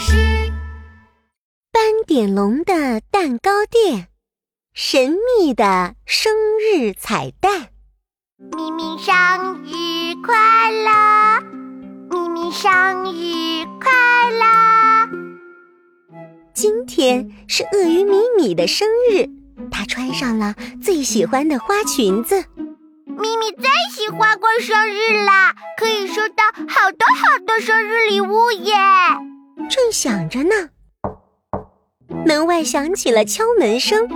事。斑点龙的蛋糕店，神秘的生日彩蛋。咪咪生日快乐！咪咪生日快乐！今天是鳄鱼米米的生日，她穿上了最喜欢的花裙子。咪咪最喜欢过生日啦，可以收到好多好多生日礼物耶！正想着呢，门外响起了敲门声，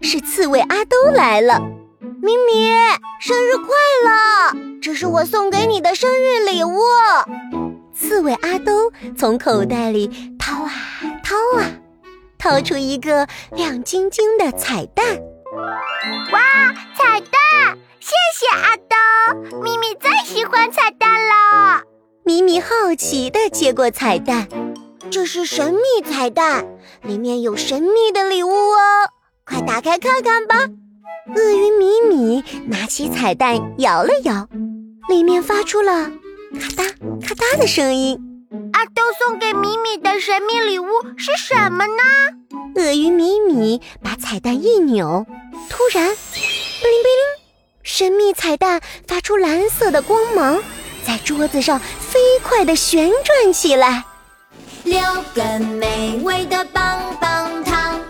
是刺猬阿兜来了。咪咪，生日快乐！这是我送给你的生日礼物。刺猬阿兜从口袋里掏啊掏啊，掏出一个亮晶晶的彩蛋。哇，彩蛋！谢谢阿兜，咪咪最喜欢彩蛋了。咪咪好奇地接过彩蛋，这是神秘彩蛋，里面有神秘的礼物哦，快打开看看吧。鳄鱼米米拿起彩蛋摇了摇，里面发出了咔嗒咔嗒的声音。阿豆送给米米的神秘礼物是什么呢？鳄鱼米米把彩蛋一扭，突然，哔灵哔灵。神秘彩蛋发出蓝色的光芒，在桌子上飞快地旋转起来。六根美味的棒棒糖，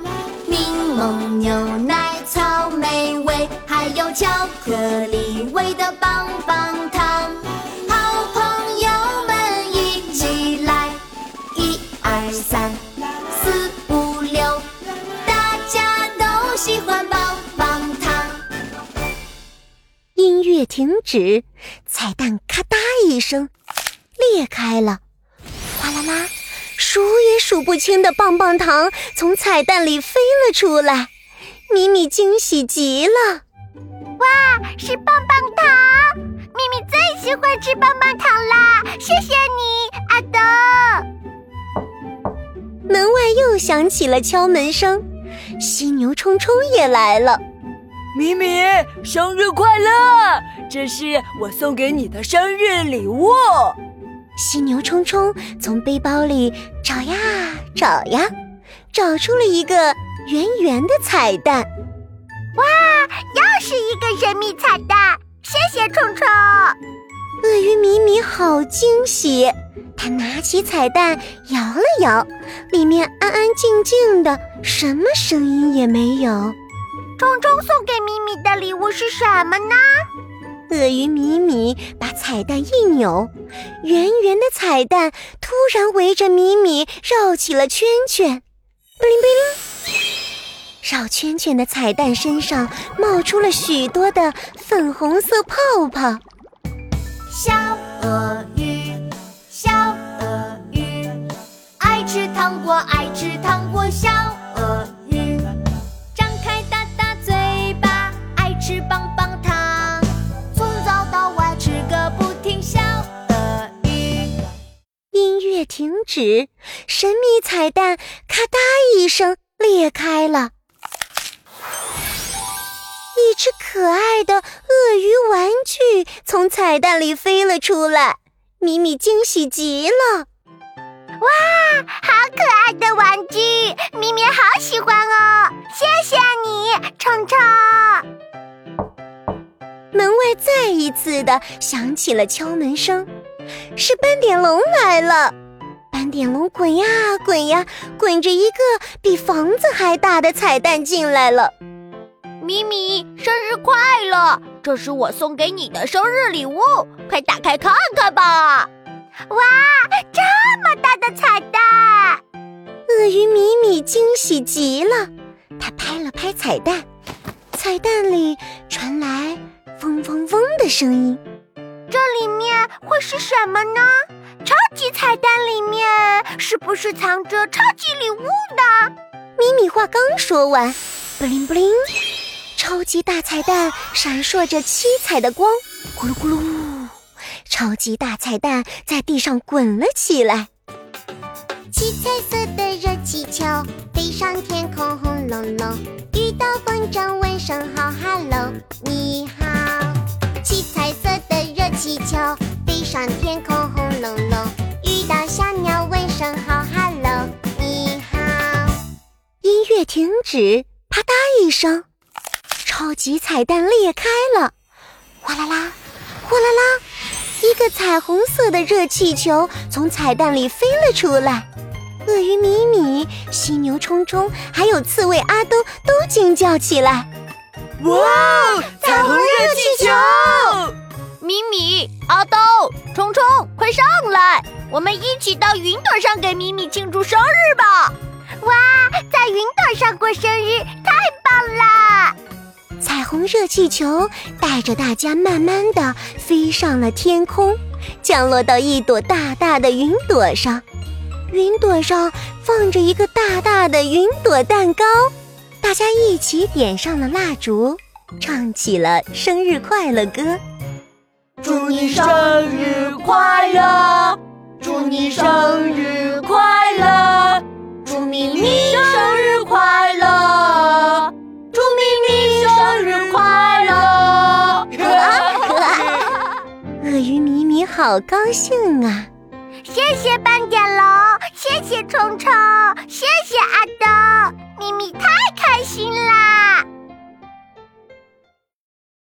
柠檬牛奶草莓味，还有巧克力味的棒棒糖。好朋友们一起来，一二三四五六，大家都喜欢棒棒糖。音乐停止，彩蛋咔嗒一声裂开了，数也数不清的棒棒糖从彩蛋里飞了出来。米米惊喜极了，哇，是棒棒糖！米米最喜欢吃棒棒糖啦！谢谢你，阿德。门外又响起了敲门声，犀牛冲冲也来了。米米，生日快乐！这是我送给你的生日礼物。犀牛冲冲从背包里找呀找呀，找出了一个圆圆的彩蛋。哇，又是一个神秘彩蛋！谢谢冲冲。鳄鱼米米好惊喜，他拿起彩蛋摇了摇，里面安安静静的，什么声音也没有。冲冲送给米米的礼物是什么呢？鳄鱼米米把彩蛋一扭，圆圆的彩蛋突然围着米米绕起了圈圈，布灵布灵，绕圈圈的彩蛋身上冒出了许多的粉红色泡泡。小停止！神秘彩蛋咔嗒一声裂开了，一只可爱的鳄鱼玩具从彩蛋里飞了出来。米米惊喜极了！哇，好可爱的玩具！米米好喜欢哦！谢谢你，冲冲。门外再一次的响起了敲门声，是斑点龙来了。斑点龙滚呀滚呀，滚着一个比房子还大的彩蛋进来了。咪咪，生日快乐！这是我送给你的生日礼物，快打开看看吧！哇，这么大的彩蛋！鳄鱼米米惊喜极了，他拍了拍彩蛋，彩蛋里传来嗡嗡嗡的声音。这里面会是什么呢？超级彩蛋里面是不是藏着超级礼物呢？咪咪话刚说完，布灵布灵，超级大彩蛋闪烁着七彩的光，咕噜咕噜，超级大彩蛋在地上滚了起来。七彩色的热气球飞上天空，轰隆隆，遇到风筝问声好，hello，你好。七彩色的热气球飞上天空，轰乐停止，啪嗒一声，超级彩蛋裂开了，哗啦啦，哗啦啦，一个彩虹色的热气球从彩蛋里飞了出来。鳄鱼米米、犀牛冲冲还有刺猬阿东都惊叫起来：“哇，彩虹热气球！米米、阿东、冲冲，快上来！我们一起到云朵上给米米庆祝生日吧！哇，在云朵上过生日，太棒了！”彩虹热气球带着大家慢慢的飞上了天空，降落到一朵大大的云朵上。云朵上放着一个大大的云朵蛋糕，大家一起点上了蜡烛，唱起了生日快乐歌。祝你生日快乐！祝你生日好高兴啊！谢谢斑点龙，谢谢虫虫，谢谢阿东，咪咪太开心啦！